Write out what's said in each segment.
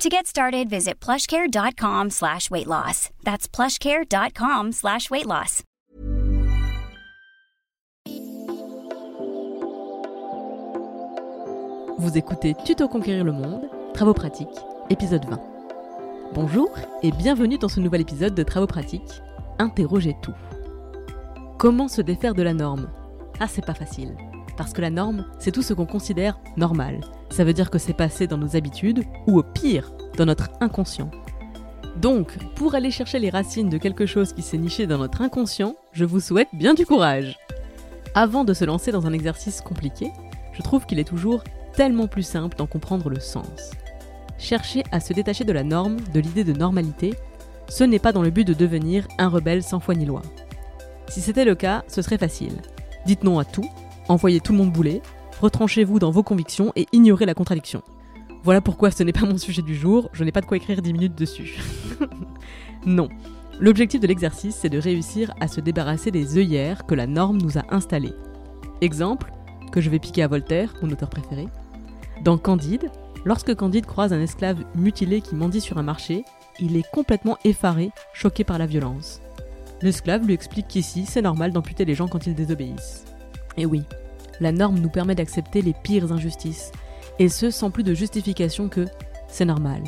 To get started, visit plushcare.com slash weight loss. That's plushcare.com slash weight loss. Vous écoutez Tuto Conquérir le Monde, Travaux pratiques, épisode 20. Bonjour et bienvenue dans ce nouvel épisode de Travaux pratiques, Interrogez tout. Comment se défaire de la norme? Ah, c'est pas facile. Parce que la norme, c'est tout ce qu'on considère normal. Ça veut dire que c'est passé dans nos habitudes, ou au pire, dans notre inconscient. Donc, pour aller chercher les racines de quelque chose qui s'est niché dans notre inconscient, je vous souhaite bien du courage. Avant de se lancer dans un exercice compliqué, je trouve qu'il est toujours tellement plus simple d'en comprendre le sens. Chercher à se détacher de la norme, de l'idée de normalité, ce n'est pas dans le but de devenir un rebelle sans foi ni loi. Si c'était le cas, ce serait facile. Dites non à tout, envoyez tout le monde bouler, retranchez-vous dans vos convictions et ignorez la contradiction. Voilà pourquoi ce n'est pas mon sujet du jour, je n'ai pas de quoi écrire 10 minutes dessus. non. L'objectif de l'exercice, c'est de réussir à se débarrasser des œillères que la norme nous a installées. Exemple, que je vais piquer à Voltaire, mon auteur préféré. Dans Candide, lorsque Candide croise un esclave mutilé qui mendie sur un marché, il est complètement effaré, choqué par la violence. L'esclave lui explique qu'ici, c'est normal d'amputer les gens quand ils désobéissent. Et oui, la norme nous permet d'accepter les pires injustices, et ce sans plus de justification que c'est normal.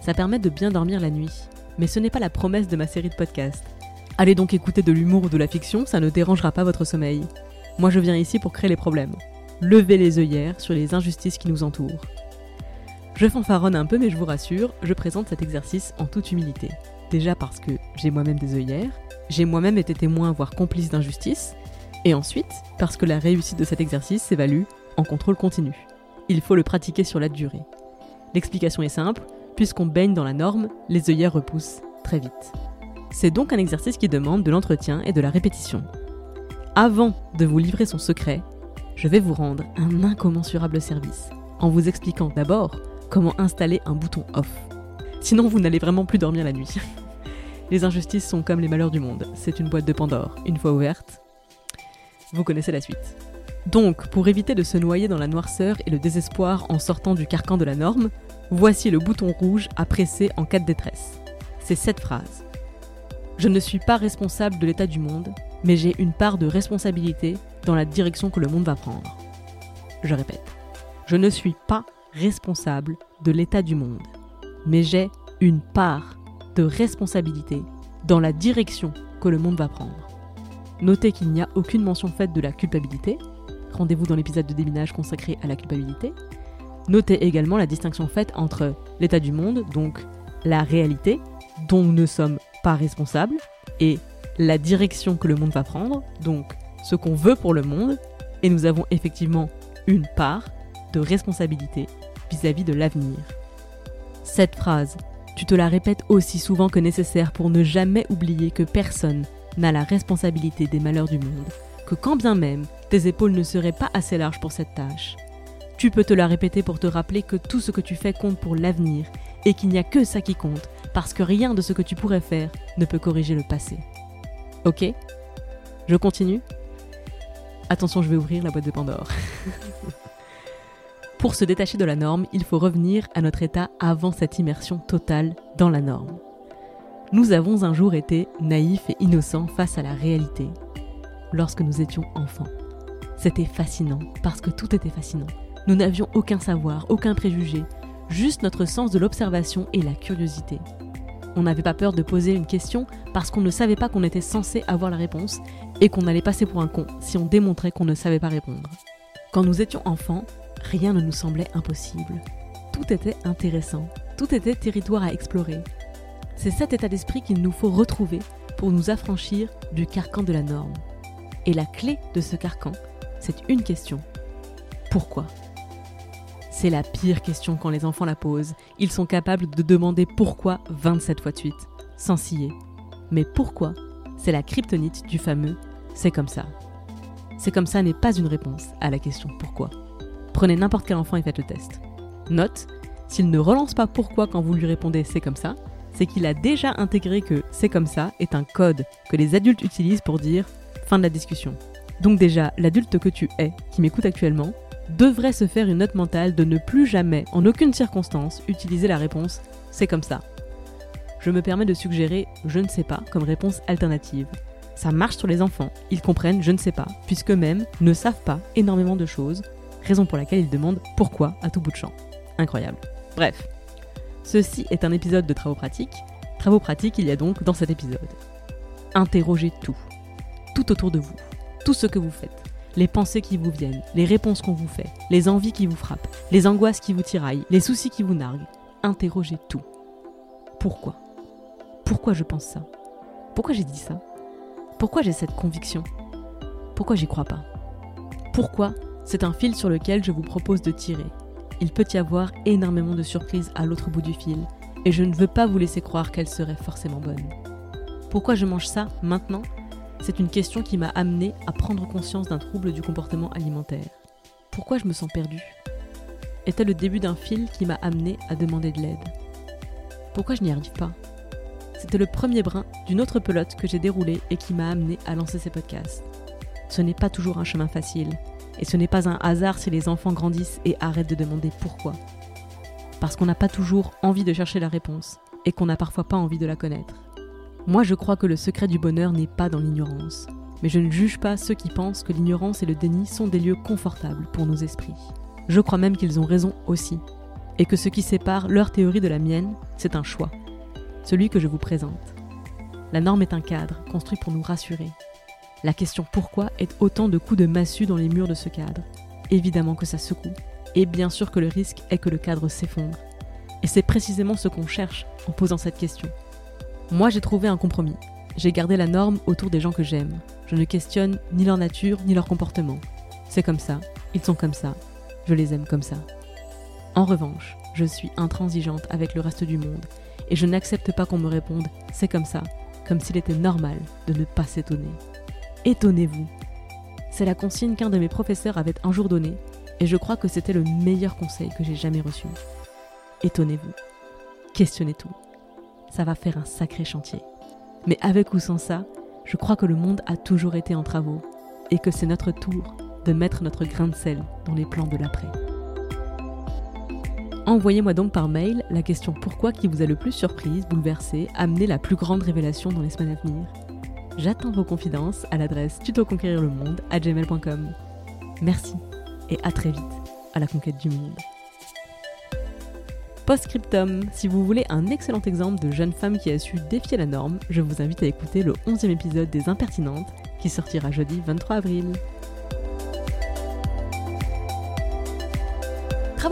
Ça permet de bien dormir la nuit, mais ce n'est pas la promesse de ma série de podcasts. Allez donc écouter de l'humour ou de la fiction, ça ne dérangera pas votre sommeil. Moi je viens ici pour créer les problèmes. Lever les œillères sur les injustices qui nous entourent. Je fanfaronne un peu mais je vous rassure, je présente cet exercice en toute humilité. Déjà parce que j'ai moi-même des œillères, j'ai moi-même été témoin voire complice d'injustice, et ensuite parce que la réussite de cet exercice s'évalue en contrôle continu. Il faut le pratiquer sur la durée. L'explication est simple, puisqu'on baigne dans la norme, les œillères repoussent très vite. C'est donc un exercice qui demande de l'entretien et de la répétition. Avant de vous livrer son secret, je vais vous rendre un incommensurable service, en vous expliquant d'abord comment installer un bouton off. Sinon, vous n'allez vraiment plus dormir la nuit. Les injustices sont comme les malheurs du monde, c'est une boîte de Pandore. Une fois ouverte, vous connaissez la suite. Donc, pour éviter de se noyer dans la noirceur et le désespoir en sortant du carcan de la norme, voici le bouton rouge à presser en cas de détresse. C'est cette phrase. Je ne suis pas responsable de l'état du monde, mais j'ai une part de responsabilité dans la direction que le monde va prendre. Je répète. Je ne suis pas responsable de l'état du monde, mais j'ai une part de responsabilité dans la direction que le monde va prendre. Notez qu'il n'y a aucune mention faite de la culpabilité, Rendez-vous dans l'épisode de déminage consacré à la culpabilité. Notez également la distinction faite entre l'état du monde, donc la réalité, dont nous ne sommes pas responsables, et la direction que le monde va prendre, donc ce qu'on veut pour le monde, et nous avons effectivement une part de responsabilité vis-à-vis de l'avenir. Cette phrase, tu te la répètes aussi souvent que nécessaire pour ne jamais oublier que personne n'a la responsabilité des malheurs du monde, que quand bien même tes épaules ne seraient pas assez larges pour cette tâche. Tu peux te la répéter pour te rappeler que tout ce que tu fais compte pour l'avenir et qu'il n'y a que ça qui compte, parce que rien de ce que tu pourrais faire ne peut corriger le passé. Ok? Je continue? Attention, je vais ouvrir la boîte de Pandore. pour se détacher de la norme, il faut revenir à notre état avant cette immersion totale dans la norme. Nous avons un jour été naïfs et innocents face à la réalité, lorsque nous étions enfants. C'était fascinant, parce que tout était fascinant. Nous n'avions aucun savoir, aucun préjugé, juste notre sens de l'observation et la curiosité. On n'avait pas peur de poser une question parce qu'on ne savait pas qu'on était censé avoir la réponse et qu'on allait passer pour un con si on démontrait qu'on ne savait pas répondre. Quand nous étions enfants, rien ne nous semblait impossible. Tout était intéressant, tout était territoire à explorer. C'est cet état d'esprit qu'il nous faut retrouver pour nous affranchir du carcan de la norme. Et la clé de ce carcan, c'est une question. Pourquoi? C'est la pire question quand les enfants la posent. Ils sont capables de demander pourquoi 27 fois de suite, sans scier. Mais pourquoi? C'est la kryptonite du fameux c'est comme ça. C'est comme ça n'est pas une réponse à la question pourquoi. Prenez n'importe quel enfant et faites le test. Note, s'il ne relance pas pourquoi quand vous lui répondez c'est comme ça, c'est qu'il a déjà intégré que c'est comme ça est un code que les adultes utilisent pour dire fin de la discussion. Donc déjà, l'adulte que tu es, qui m'écoute actuellement, devrait se faire une note mentale de ne plus jamais, en aucune circonstance, utiliser la réponse c'est comme ça. Je me permets de suggérer je ne sais pas comme réponse alternative. Ça marche sur les enfants, ils comprennent je ne sais pas, puisqu'eux-mêmes ne savent pas énormément de choses, raison pour laquelle ils demandent pourquoi à tout bout de champ. Incroyable. Bref, ceci est un épisode de Travaux pratiques. Travaux pratiques, il y a donc dans cet épisode. Interrogez tout, tout autour de vous, tout ce que vous faites, les pensées qui vous viennent, les réponses qu'on vous fait, les envies qui vous frappent, les angoisses qui vous tiraillent, les soucis qui vous narguent. Interrogez tout. Pourquoi? Pourquoi je pense ça? Pourquoi j'ai dit ça? Pourquoi j'ai cette conviction? Pourquoi j'y crois pas? Pourquoi? C'est un fil sur lequel je vous propose de tirer il peut y avoir énormément de surprises à l'autre bout du fil, et je ne veux pas vous laisser croire qu'elles seraient forcément bonnes. Pourquoi je mange ça maintenant? C'est une question qui m'a amené à prendre conscience d'un trouble du comportement alimentaire. Pourquoi je me sens perdue? Était le début d'un fil qui m'a amené à demander de l'aide. Pourquoi je n'y arrive pas? C'était le premier brin d'une autre pelote que j'ai déroulée et qui m'a amené à lancer ces podcasts. Ce n'est pas toujours un chemin facile, et ce n'est pas un hasard si les enfants grandissent et arrêtent de demander pourquoi. Parce qu'on n'a pas toujours envie de chercher la réponse, et qu'on n'a parfois pas envie de la connaître. Moi je crois que le secret du bonheur n'est pas dans l'ignorance, mais je ne juge pas ceux qui pensent que l'ignorance et le déni sont des lieux confortables pour nos esprits. Je crois même qu'ils ont raison aussi, et que ce qui sépare leur théorie de la mienne, c'est un choix, celui que je vous présente. La norme est un cadre construit pour nous rassurer, la question pourquoi est autant de coups de massue dans les murs de ce cadre? Évidemment que ça secoue, et bien sûr que le risque est que le cadre s'effondre. Et c'est précisément ce qu'on cherche en posant cette question. Moi j'ai trouvé un compromis. J'ai gardé la norme autour des gens que j'aime. Je ne questionne ni leur nature ni leur comportement. C'est comme ça, ils sont comme ça, je les aime comme ça. En revanche, je suis intransigeante avec le reste du monde et je n'accepte pas qu'on me réponde c'est comme ça, comme s'il était normal de ne pas s'étonner. Étonnez-vous. C'est la consigne qu'un de mes professeurs avait un jour donnée, et je crois que c'était le meilleur conseil que j'ai jamais reçu. Étonnez-vous. Questionnez tout. Ça va faire un sacré chantier. Mais avec ou sans ça, je crois que le monde a toujours été en travaux, et que c'est notre tour de mettre notre grain de sel dans les plans de l'après. Envoyez-moi donc par mail la question pourquoi qui vous a le plus surprise, bouleversé, amené la plus grande révélation dans les semaines à venir. J'attends vos confidences à l'adresse tutoconquérir-le-monde à gmail.com. Merci et à très vite à la conquête du monde. Postscriptum, si vous voulez un excellent exemple de jeune femme qui a su défier la norme, je vous invite à écouter le 11e épisode des Impertinentes qui sortira jeudi 23 avril.